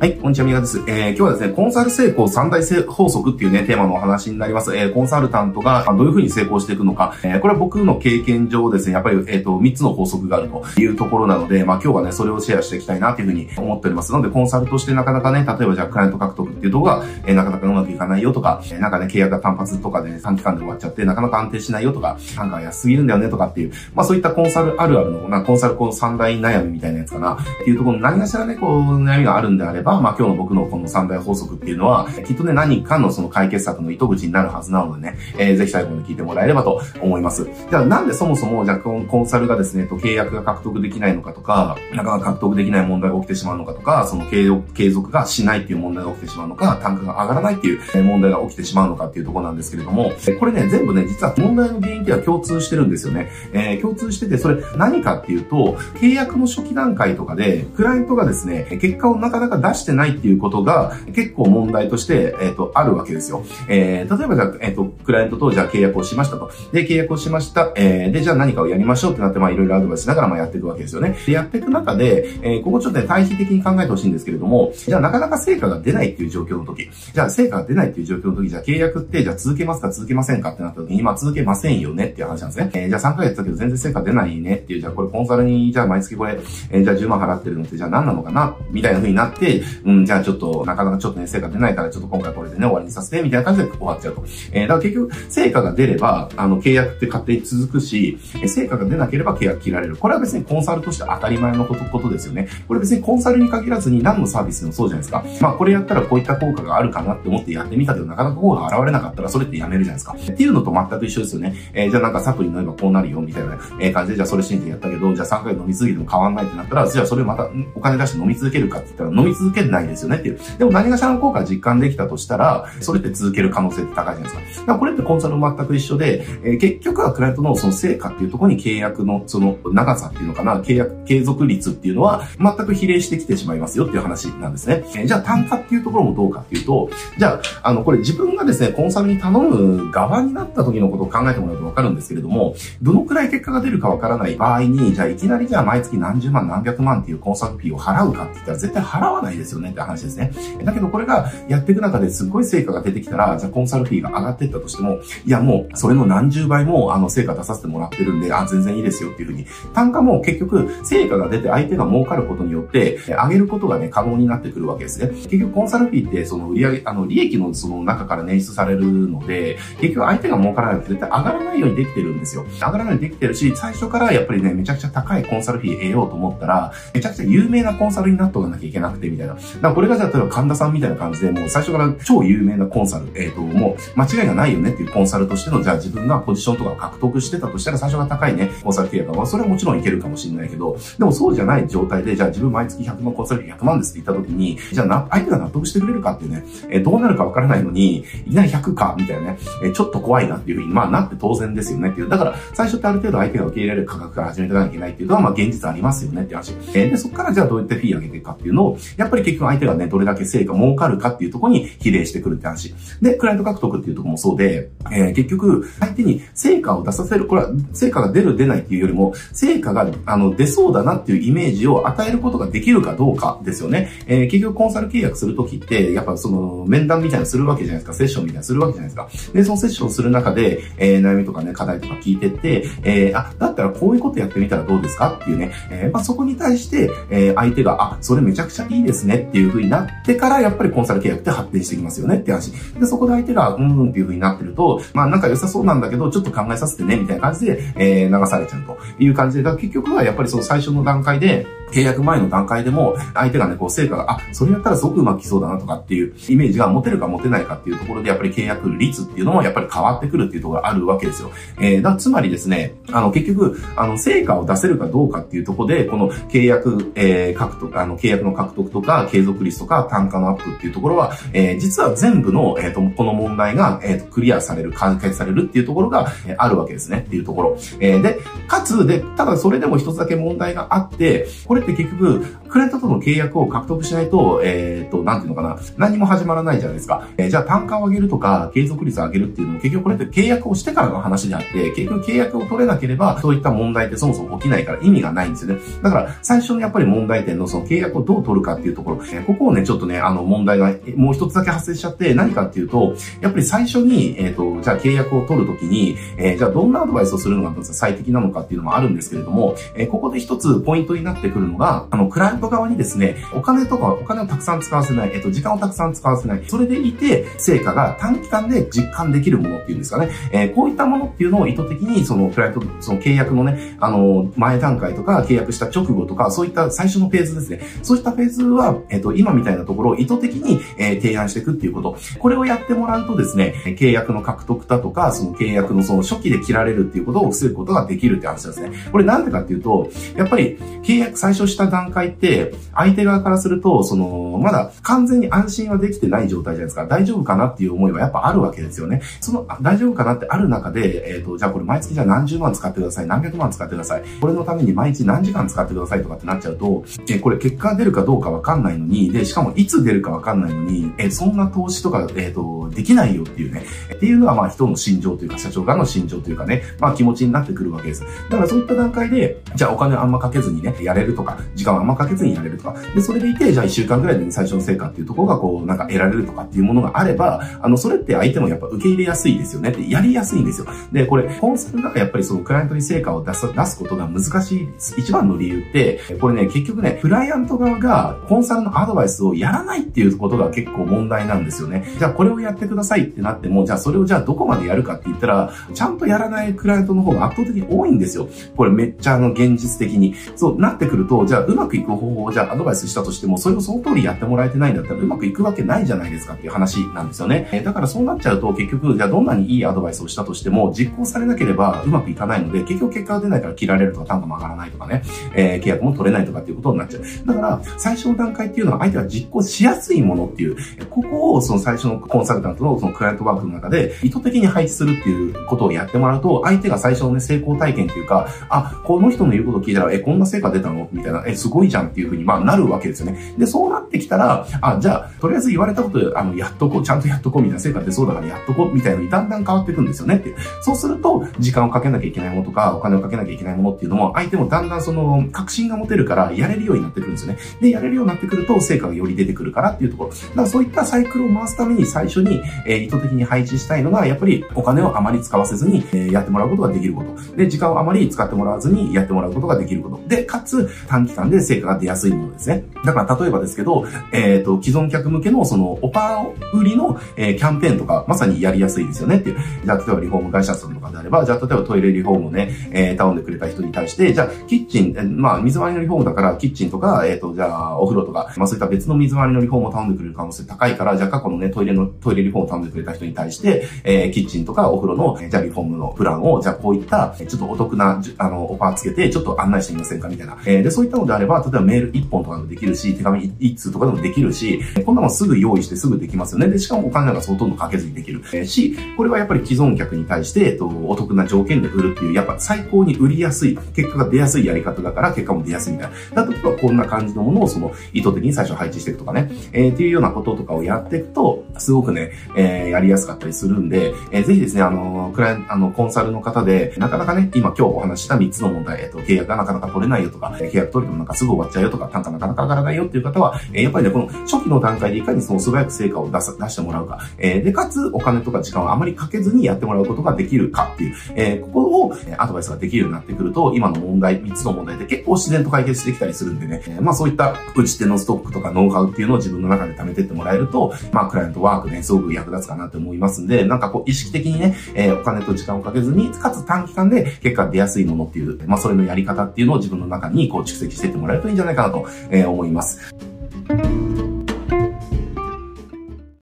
はい、こんにちは、みがです。えー、今日はですね、コンサル成功三大法則っていうね、テーマのお話になります。えー、コンサルタントがどういうふうに成功していくのか、えー、これは僕の経験上ですね、やっぱり、えっ、ー、と、三つの法則があるというところなので、まあ今日はね、それをシェアしていきたいなというふうに思っております。なので、コンサルとしてなかなかね、例えばじゃあ、クライアント獲得っていうところが、えー、なかなかうまくいかないよとか、えー、なんかね、契約が単発とかで、ね、短期間で終わっちゃって、なかなか安定しないよとか、単価が安すぎるんだよねとかっていう、まあそういったコンサルあるあるの、まあコンサルこの三大悩みみたいなやつかな、っていうところに何かしらね、こう、悩みがあるんであれば、まあ今日の僕のこの三大法則っていうのは、きっとね、何かのその解決策の糸口になるはずなのでね、えー、ぜひ最後まで聞いてもらえればと思います。じゃあなんでそもそも、じゃあコンサルがですね、と契約が獲得できないのかとか、なかなか獲得できない問題が起きてしまうのかとか、その継続がしないっていう問題が起きてしまうのか、単価が上がらないっていう問題が起きてしまうのかっていうところなんですけれども、これね、全部ね、実は問題の原因っていうのは共通してるんですよね。えー、共通してて、それ何かっていうと、契約の初期段階とかで、クライアントがですね、結果をなかなか出ししてないっていうことが、結構問題として、えっ、ー、と、あるわけですよ。えー、例えばじゃあ、えっ、ー、と、クライアントとじゃあ契約をしましたと。で、契約をしました。えー、で、じゃあ何かをやりましょうってなって、まあいろいろアドバイスしながらまあやっていくわけですよね。で、やっていく中で、えー、ここちょっとね、対比的に考えてほしいんですけれども、じゃあなかなか成果が出ないっていう状況の時、じゃあ成果が出ないっていう状況の時、じゃあ契約って、じゃあ続けますか続けませんかってなった時に、まあ続けませんよねっていう話なんですね。えー、じゃあ3ヶ月だけど全然成果出ないねっていう、じゃあこれコンサルに、じゃあ毎月これ、えー、じゃあ10万払ってるのって、じゃあ何なのかなみたいな風になって、うん、じゃあちょっと、なかなかちょっとね、成果出ないから、ちょっと今回これでね、終わりにさせて、みたいな感じで終わっちゃうと。えー、だから結局、成果が出れば、あの、契約って勝手に続くし、成果が出なければ契約切られる。これは別にコンサルとして当たり前のことことですよね。これ別にコンサルに限らずに何のサービスでもそうじゃないですか。まあ、これやったらこういった効果があるかなって思ってやってみたけど、なかなか効果が現れなかったら、それってやめるじゃないですか。っていうのと全く一緒ですよね。えー、じゃあなんかサプリ飲めばこうなるよ、みたいな、え感じで、じゃあそれ信じてやったけど、じゃあ3回飲み続けても変わんないってなったら、じゃあそれまたお金出して飲み続けるかって言ったら飲み続けないですよねっていう。でも何がしらの効果実感できたとしたら、それって続ける可能性って高いじゃないですか。だからこれってコンサルも全く一緒で、えー、結局はクライアントのその成果っていうところに契約のその長さっていうのかな、契約、継続率っていうのは全く比例してきてしまいますよっていう話なんですね。えー、じゃあ単価っていうところもどうかっていうと、じゃあ、あの、これ自分がですね、コンサルに頼む側になった時のことを考えてもらうとわかるんですけれども、どのくらい結果が出るかわからない場合に、じゃあいきなりじゃあ毎月何十万何百万っていうコンサルフィーを払うかって言ったら絶対払わないですですよねって話ですね。だけどこれがやっていく中ですっごい成果が出てきたら、じゃあコンサルフィーが上がっていったとしても、いやもうそれの何十倍もあの成果出させてもらってるんで、あ、全然いいですよっていうふうに、単価も結局成果が出て相手が儲かることによって、上げることがね、可能になってくるわけですね。結局コンサルフィーってその売上あの利益のその中から捻出されるので、結局相手が儲からないと絶対上がらないようにできてるんですよ。上がらないようにできてるし、最初からやっぱりね、めちゃくちゃ高いコンサルフィー得ようと思ったら、めちゃくちゃ有名なコンサルになっとかなきゃいけなくてみたいな。だこれがじゃあ例えば神田さんみたいな感じで、もう最初から超有名なコンサル、えっ、ー、と、もう間違いがないよねっていうコンサルとしての、じゃあ自分がポジションとかを獲得してたとしたら最初が高いね、コンサル契約は、それはもちろんいけるかもしれないけど、でもそうじゃない状態で、じゃあ自分毎月100万コンサル100万ですって言った時に、じゃあな、相手が納得してくれるかっていうね、えー、どうなるかわからないのに、いきなり100か、みたいなね、えー、ちょっと怖いなっていうふうに、まあなって当然ですよねっていう。だから、最初ってある程度相手が受け入れる価格から始めていかなきゃいけないっていうのは、まあ現実ありますよねって話。えー、で、そこからじゃあどうやってフィー上げていくかっていうのを、やっぱり結局相手がね、どれだけ成果儲かるかっていうところに比例してくるって話。で、クライアント獲得っていうところもそうで、えー、結局、相手に成果を出させる、これは成果が出る出ないっていうよりも、成果が、あの、出そうだなっていうイメージを与えることができるかどうかですよね。えー、結局コンサル契約するときって、やっぱその、面談みたいなするわけじゃないですか。セッションみたいなするわけじゃないですか。で、そのセッションする中で、えー、悩みとかね、課題とか聞いてって、えー、あ、だったらこういうことやってみたらどうですかっていうね、えー、まあ、そこに対して、えー、相手が、あ、それめちゃくちゃいいですねねっていう風になってから、やっぱりコンサル契約って発展してきますよねって話。で、そこで相手が、うんうんっていう風になってると、まあ、なんか良さそうなんだけど、ちょっと考えさせてね、みたいな感じで、えー、流されちゃうという感じで、だから結局はやっぱりその最初の段階で、契約前の段階でも、相手がね、こう、成果が、あ、それやったらすごくうまくいきそうだなとかっていうイメージが持てるか持てないかっていうところで、やっぱり契約率っていうのもやっぱり変わってくるっていうところがあるわけですよ。えー、だつまりですね、あの、結局、あの、成果を出せるかどうかっていうところで、この契約、えー、獲得、あの、契約の獲得とかか、継続率とか、単価のアップっていうところは、えー、実は全部の、えっ、ー、と、この問題が、えっ、ー、と、クリアされる、解決されるっていうところが、えー、あるわけですねっていうところ。えー、で、かつ、で、ただそれでも一つだけ問題があって、これって結局、クライアントとの契約を獲得しないと、えっ、ー、と、なんていうのかな、何も始まらないじゃないですか。えー、じゃあ単価を上げるとか、継続率を上げるっていうのも結局これって契約をしてからの話であって、結局契約を取れなければ、そういった問題ってそもそも起きないから意味がないんですよね。だから、最初のやっぱり問題点のその契約をどう取るかっていうところころ。えここをね、ちょっとね、あの、問題がもう一つだけ発生しちゃって、何かっていうと、やっぱり最初に、えっ、ー、と、じゃあ契約を取るときに、えー、じゃあどんなアドバイスをするのが最適なのかっていうのもあるんですけれども、えここで一つポイントになってくるのが、あの、クライアント側にですね、お金とか、お金をたくさん使わせない、えっ、と、時間をたくさん使わせない。それでいて、成果が短期間で実感できるものっていうんですかね。えこういったものっていうのを意図的に、その、クライアント、その契約のね、あの、前段階とか、契約した直後とか、そういった最初のフェーズですね。そういったフェーズは、えっ、と、今みたいなところを意図的に、えー、提案していくっていうこと。これをやってもらうとですね、契約の獲得だとか、その契約のその初期で切られるっていうことを防ぐことができるって話ですね。これなんでかっていうと、やっぱり契約最初した段階って、相手側からすると、その、まだ完全に安心はできてない状態じゃないですか。大丈夫かなっていう思いはやっぱあるわけですよね。その、大丈夫かなってある中で、えっ、ー、と、じゃあこれ毎月じゃあ何十万使ってください、何百万使ってください。これのために毎日何時間使ってくださいとかってなっちゃうと、えー、これ結果出るかどうかわかんないのに、で、しかもいつ出るかわかんないのに、え、そんな投資とか、えっ、と、できないよっていうね、っていうのはまあ人の心情というか、社長側の心情というかね、まあ気持ちになってくるわけです。だからそういった段階で、じゃあお金あんまかけずにね、やれるとか、時間あんまかけずにやれるとか、で、それでいて、じゃあ1週間ぐらいで最初の成果っていうところがこう、なんか得られるとかっていうものがあれば、あの、それって相手もやっぱ受け入れやすいですよね。って、やりやすいんですよ。で、これ、コンサルがやっぱりそのクライアントに成果を出す、出すことが難しい一番の理由って、これね、結局ね、クライアント側がコンサルんのアドバイスをやらないっていうことが結構問題なんですよね。じゃあこれをやってくださいってなっても、じゃあそれをじゃあどこまでやるかって言ったら、ちゃんとやらないクライアントの方が圧倒的に多いんですよ。これめっちゃあの現実的に。そうなってくると、じゃあうまくいく方法をじゃあアドバイスしたとしても、それをその通りやってもらえてないんだったらうまくいくわけないじゃないですかっていう話なんですよね。えだからそうなっちゃうと結局、じゃあどんなにいいアドバイスをしたとしても、実行されなければうまくいかないので、結局結果が出ないから切られるとか単価も上がらないとかね、えー、契約も取れないとかっていうことになっちゃう。だから、最初の段階っていうのは相手が実行しやすいものっていう、ここをその最初のコンサルタントのそのクライアントワークの中で意図的に配置するっていうことをやってもらうと、相手が最初のね、成功体験っていうか、あ、この人の言うこと聞いたら、え、こんな成果出たの？みたいな、え、すごいじゃんっていうふうに、まあ、なるわけですよね。で、そうなってきたら、あ、じゃあ、とりあえず言われたこと、あの、やっとこう、ちゃんとやっとこう、みたいな成果出そうだからやっとこう、みたいなのにだんだん変わっていくんですよねっていう。そうすると、時間をかけなきゃいけないものとか、お金をかけなきゃいけないものっていうのも、相手もだんだんその、確信が持てるから、やれるようになってくるんですよね。で、やれるようになってくると、成果がより出てくるからっていうところ。だからそういったサイクルを回すために最初に、えー、意図的に配置したいのが、やっぱりお金をあまり使わせずに、えー、やってもらうことができること。で、時間をあまり使ってもらわずにやってもらうことができること。で、かつ、短期間で成果が出やすいものですね。だから例えばですけど、えっ、ー、と、既存客向けのその、オパー売りの、えー、キャンペーンとか、まさにやりやすいですよねっていう。じゃあ、例えばリフォーム会社さんとかであれば、じゃあ、例えばトイレリフォームをね、えー、頼んでくれた人に対して、じゃあ、キッチン、えまあ、水回りのリフォームだから、キッチンとか、えっ、ー、と、じゃあ、お風呂とか、まあ、そういった別の水回りのリフォームを頼んでくれる可能性高いから、じゃあ、過去のね、トイレの、トイレリフォームを頼んでくれた人に対して、えー、キッチンとかお風呂の、じゃあ、リフォームのプランを、じゃあ、こういった、ちょっとお得な、あの、オファーつけて、ちょっと案内してみませんかみたいな。えー、で、そういったのであれば、例えばメール1本とかでもできるし、手紙1通とかでもできるし、こんなもんすぐ用意してすぐできますよね。で、しかもお金なんかほとんどかけずにできる。えー、し、これはやっぱり既存客に対して、えっと、お得な条件で売るっていう、やっぱ最高に売りやすい、結果が出やすいやり方だから、結果も出やすいみたいな。だとこんな感じのものをその意図的に最初配置していくとかね、えー、っていうようなこととかをやっていくと、すごくね、えー、やりやすかったりするんで、えー、ぜひですね、あの、クライアント、あの、コンサルの方で、なかなかね、今今日お話した3つの問題、えっと、契約がなかなか取れないよとか、契約取りてもなんかすぐ終わっちゃうよとか、単価なかなか上がらないよっていう方は、えー、やっぱりね、この初期の段階でいかにその素早く成果を出す、出してもらうか、えー、で、かつお金とか時間をあまりかけずにやってもらうことができるかっていう、えー、ここを、えアドバイスができるようになってくると、今の問題、3つの問題で結構自然と解決してきたりするんでね、えー、まあそういった打ち手のストックとかノウハウっていうのを自分の中で貯めてってもらえると、まあクライアントワークね、すごく役立つかなって思いますんで、なんかこう意識的にね、えー、お金と時間をかけずに、かつ短期間で結果出やすいものっていう、まあそれのやり方っていうのを自分の中にこう蓄積してってもらえるといいんじゃないかなとえ思います。